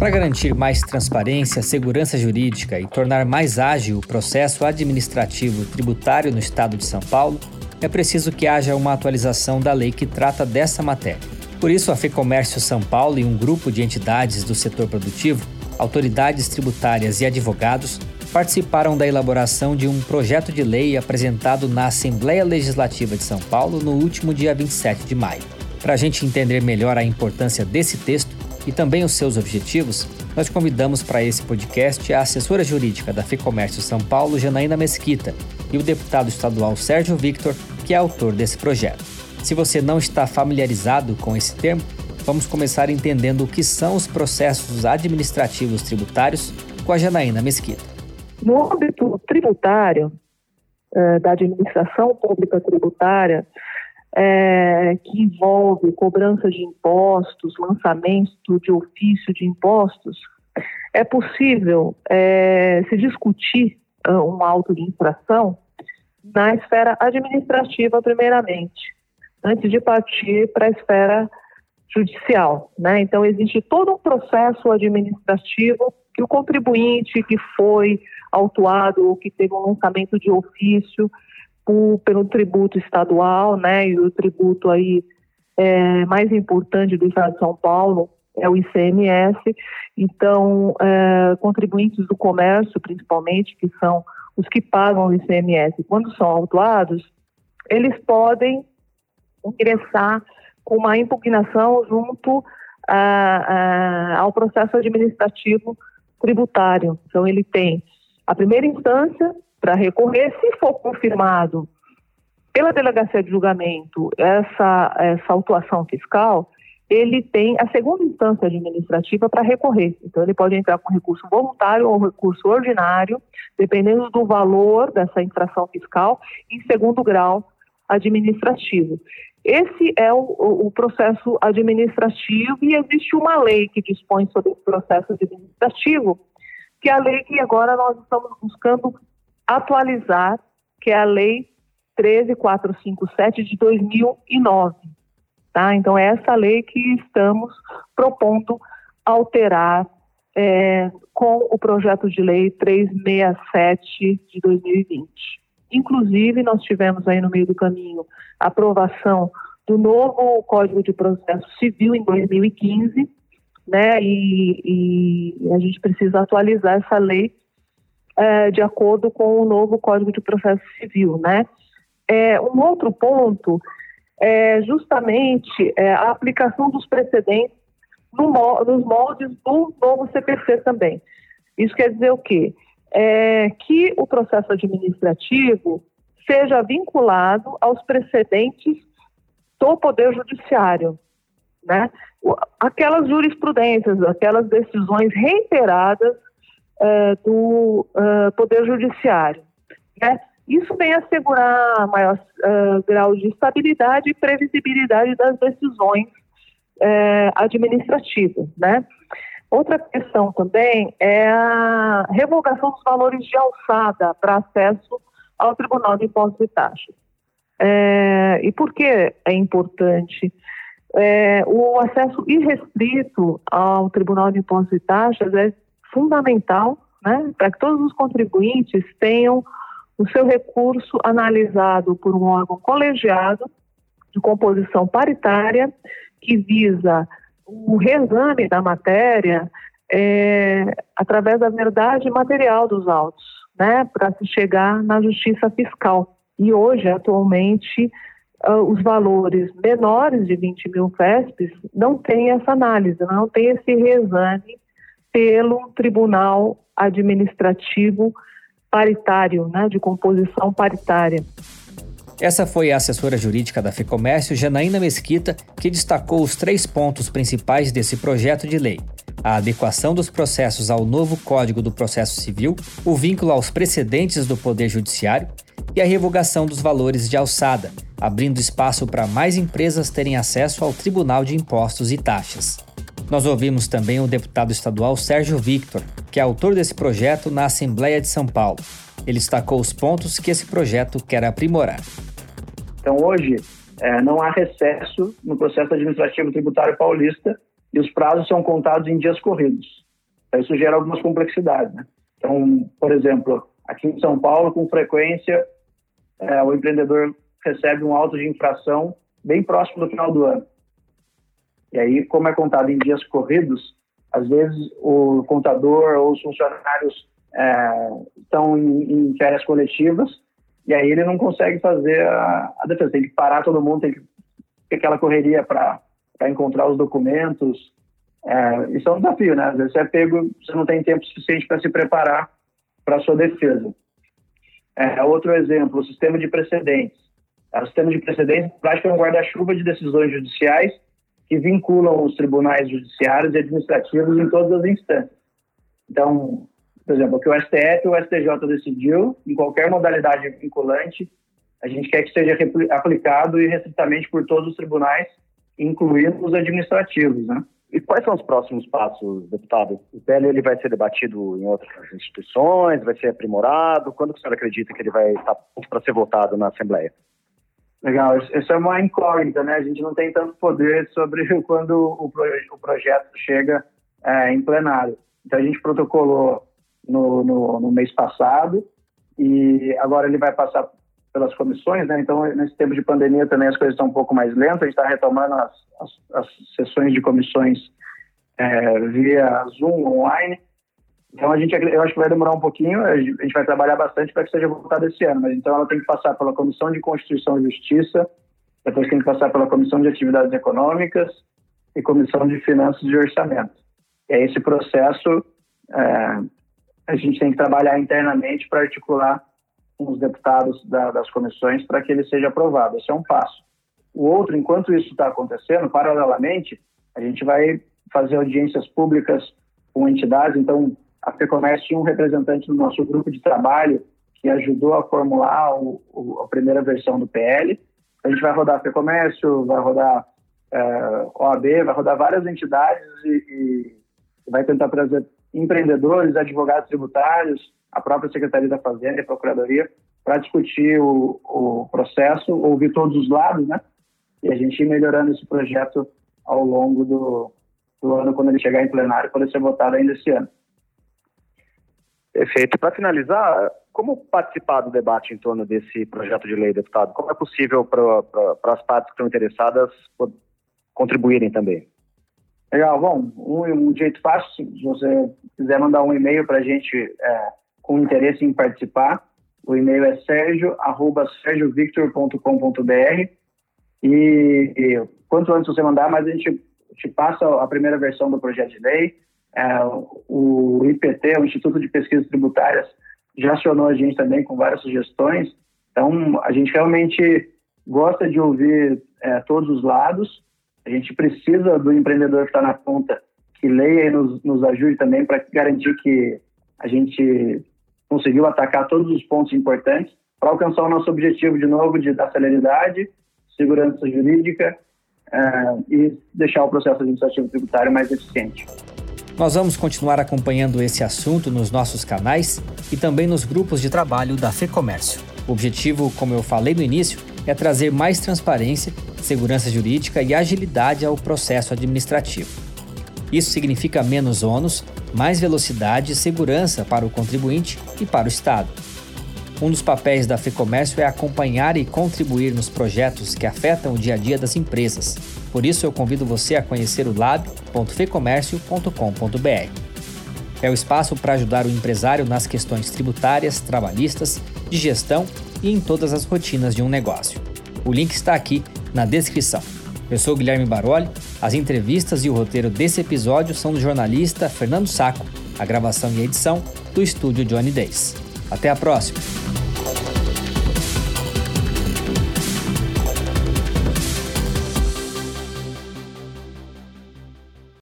Para garantir mais transparência, segurança jurídica e tornar mais ágil o processo administrativo tributário no Estado de São Paulo, é preciso que haja uma atualização da lei que trata dessa matéria. Por isso, a FEComércio São Paulo e um grupo de entidades do setor produtivo, autoridades tributárias e advogados participaram da elaboração de um projeto de lei apresentado na Assembleia Legislativa de São Paulo no último dia 27 de maio. Para a gente entender melhor a importância desse texto e também os seus objetivos, nós convidamos para esse podcast a assessora jurídica da FEComércio São Paulo, Janaína Mesquita, e o deputado estadual Sérgio Victor, que é autor desse projeto. Se você não está familiarizado com esse termo, vamos começar entendendo o que são os processos administrativos tributários com a Janaína Mesquita. No âmbito tributário, eh, da administração pública tributária, é, que envolve cobrança de impostos, lançamento de ofício de impostos, é possível é, se discutir uh, um auto de infração na esfera administrativa, primeiramente, antes de partir para a esfera judicial. Né? Então, existe todo um processo administrativo que o contribuinte que foi autuado ou que teve um lançamento de ofício por, pelo tributo estadual, né, e o tributo aí é, mais importante do Estado de São Paulo é o ICMS. Então, é, contribuintes do comércio, principalmente, que são os que pagam o ICMS, quando são autuados, eles podem ingressar com uma impugnação junto a, a, ao processo administrativo tributário. Então, ele tem a primeira instância, para recorrer, se for confirmado pela delegacia de julgamento essa, essa autuação fiscal, ele tem a segunda instância administrativa para recorrer. Então, ele pode entrar com recurso voluntário ou recurso ordinário, dependendo do valor dessa infração fiscal, em segundo grau administrativo. Esse é o, o, processo administrativo e existe uma lei que dispõe sobre o processo administrativo, que é a lei que agora nós estamos buscando atualizar, que é a Lei 13457 de 2009. Tá? Então, é essa lei que estamos propondo alterar é, com o projeto de lei 367 de 2020. Inclusive, nós tivemos aí no meio do caminho a aprovação do novo Código de Processo Civil em 2015, né? E, e a gente precisa atualizar essa lei é, de acordo com o novo Código de Processo Civil, né? É, um outro ponto é justamente é, a aplicação dos precedentes no, nos moldes do novo CPC também. Isso quer dizer o quê? É, que o processo administrativo seja vinculado aos precedentes do Poder Judiciário, né? Aquelas jurisprudências, aquelas decisões reiteradas uh, do uh, Poder Judiciário. Né? Isso vem assegurar maior uh, grau de estabilidade e previsibilidade das decisões administrativas. Né? Outra questão também é a revogação dos valores de alçada para acesso ao Tribunal de Impostos e Taxas. É, e por que é importante? É, o acesso irrestrito ao Tribunal de Impostos e Taxas é fundamental né, para que todos os contribuintes tenham o seu recurso analisado por um órgão colegiado de composição paritária que visa o reexame da matéria é, através da verdade material dos autos, né, para se chegar na justiça fiscal. E hoje, atualmente, uh, os valores menores de 20 mil FESPs não têm essa análise, não tem esse reexame pelo Tribunal Administrativo Paritário, né, de composição paritária. Essa foi a assessora jurídica da FEComércio, Janaína Mesquita, que destacou os três pontos principais desse projeto de lei: a adequação dos processos ao novo Código do Processo Civil, o vínculo aos precedentes do Poder Judiciário e a revogação dos valores de alçada, abrindo espaço para mais empresas terem acesso ao Tribunal de Impostos e Taxas. Nós ouvimos também o deputado estadual Sérgio Victor, que é autor desse projeto na Assembleia de São Paulo. Ele destacou os pontos que esse projeto quer aprimorar. Então, hoje, é, não há recesso no processo administrativo tributário paulista e os prazos são contados em dias corridos. Então, isso gera algumas complexidades. Né? Então, por exemplo, aqui em São Paulo, com frequência, é, o empreendedor recebe um auto de infração bem próximo do final do ano. E aí, como é contado em dias corridos, às vezes o contador ou os funcionários é, estão em, em, férias coletivas e aí ele não consegue fazer a, a defesa. Tem que parar todo mundo, tem que ter aquela correria para encontrar os documentos. É, isso é um desafio, né? Às vezes você é pego, você não tem tempo suficiente para se preparar para a sua defesa. É, outro exemplo, o sistema de precedentes. O sistema de precedentes, prática, é um guarda-chuva de decisões judiciais que vinculam os tribunais judiciários e administrativos em todas as instâncias. Então, por exemplo, o que o STF ou o STJ decidiu, em qualquer modalidade vinculante, a gente quer que seja aplicado e restritamente por todos os tribunais, incluindo os administrativos, né? E quais são os próximos passos, deputado? O PL ele vai ser debatido em outras instituições, vai ser aprimorado? Quando o senhor acredita que ele vai estar para ser votado na Assembleia? Legal, isso é uma incógnita, né? A gente não tem tanto poder sobre quando o, o projeto chega é, em plenário. Então a gente protocolou no, no, no, mês passado e agora ele vai passar pelas comissões, né? Então nesse tempo de pandemia também as coisas estão um pouco mais lentas. A gente está retomando as, as, as, sessões de comissões é, via Zoom online então a gente, eu acho que vai demorar um pouquinho, a gente vai trabalhar bastante para que seja votado esse ano, mas então ela tem que passar pela Comissão de Constituição e Justiça, depois tem que passar pela Comissão de Atividades Econômicas e Comissão de Finanças e Orçamento. E é esse processo é, a gente tem que trabalhar internamente para articular com os deputados da, das comissões para que ele seja aprovado. Esse é um passo. O outro, enquanto isso está acontecendo, paralelamente, a gente vai fazer audiências públicas com entidades, então a FEComércio tinha um representante do nosso grupo de trabalho que ajudou a formular o, o, a primeira versão do PL. A gente vai rodar FEComércio, vai rodar é, OAB, vai rodar várias entidades e, e vai tentar trazer empreendedores, advogados tributários, a própria Secretaria da Fazenda e a Procuradoria para discutir o, o, processo, ouvir todos os lados, né? E a gente ir melhorando esse projeto ao longo do, do ano, quando ele chegar em plenário, poder ser votado ainda esse ano. Perfeito. Para finalizar, como participar do debate em torno desse projeto de lei, deputado? Como é possível para as partes que estão interessadas contribuírem também? Legal. Bom, um, um jeito fácil, se você quiser mandar um e-mail para a gente é, com interesse em participar, o e-mail é sergio.sergiovictor.com.br e, e quanto antes você mandar, mais a gente te passa a primeira versão do projeto de lei, é, o IPT, o Instituto de Pesquisas Tributárias, já acionou a gente também com várias sugestões. Então, a gente realmente gosta de ouvir é, todos os lados. A gente precisa do empreendedor que está na ponta que leia e nos, nos ajude também para garantir que a gente conseguiu atacar todos os pontos importantes para alcançar o nosso objetivo de novo de dar celeridade, segurança jurídica é, e deixar o processo administrativo tributário mais eficiente. Nós vamos continuar acompanhando esse assunto nos nossos canais e também nos grupos de trabalho da FEComércio. O objetivo, como eu falei no início, é trazer mais transparência, segurança jurídica e agilidade ao processo administrativo. Isso significa menos ônus, mais velocidade e segurança para o contribuinte e para o Estado. Um dos papéis da FEComércio é acompanhar e contribuir nos projetos que afetam o dia a dia das empresas. Por isso, eu convido você a conhecer o lab.fecomércio.com.br. É o espaço para ajudar o empresário nas questões tributárias, trabalhistas, de gestão e em todas as rotinas de um negócio. O link está aqui na descrição. Eu sou Guilherme Baroli. As entrevistas e o roteiro desse episódio são do jornalista Fernando Saco, a gravação e edição do estúdio Johnny Days. Até a próxima!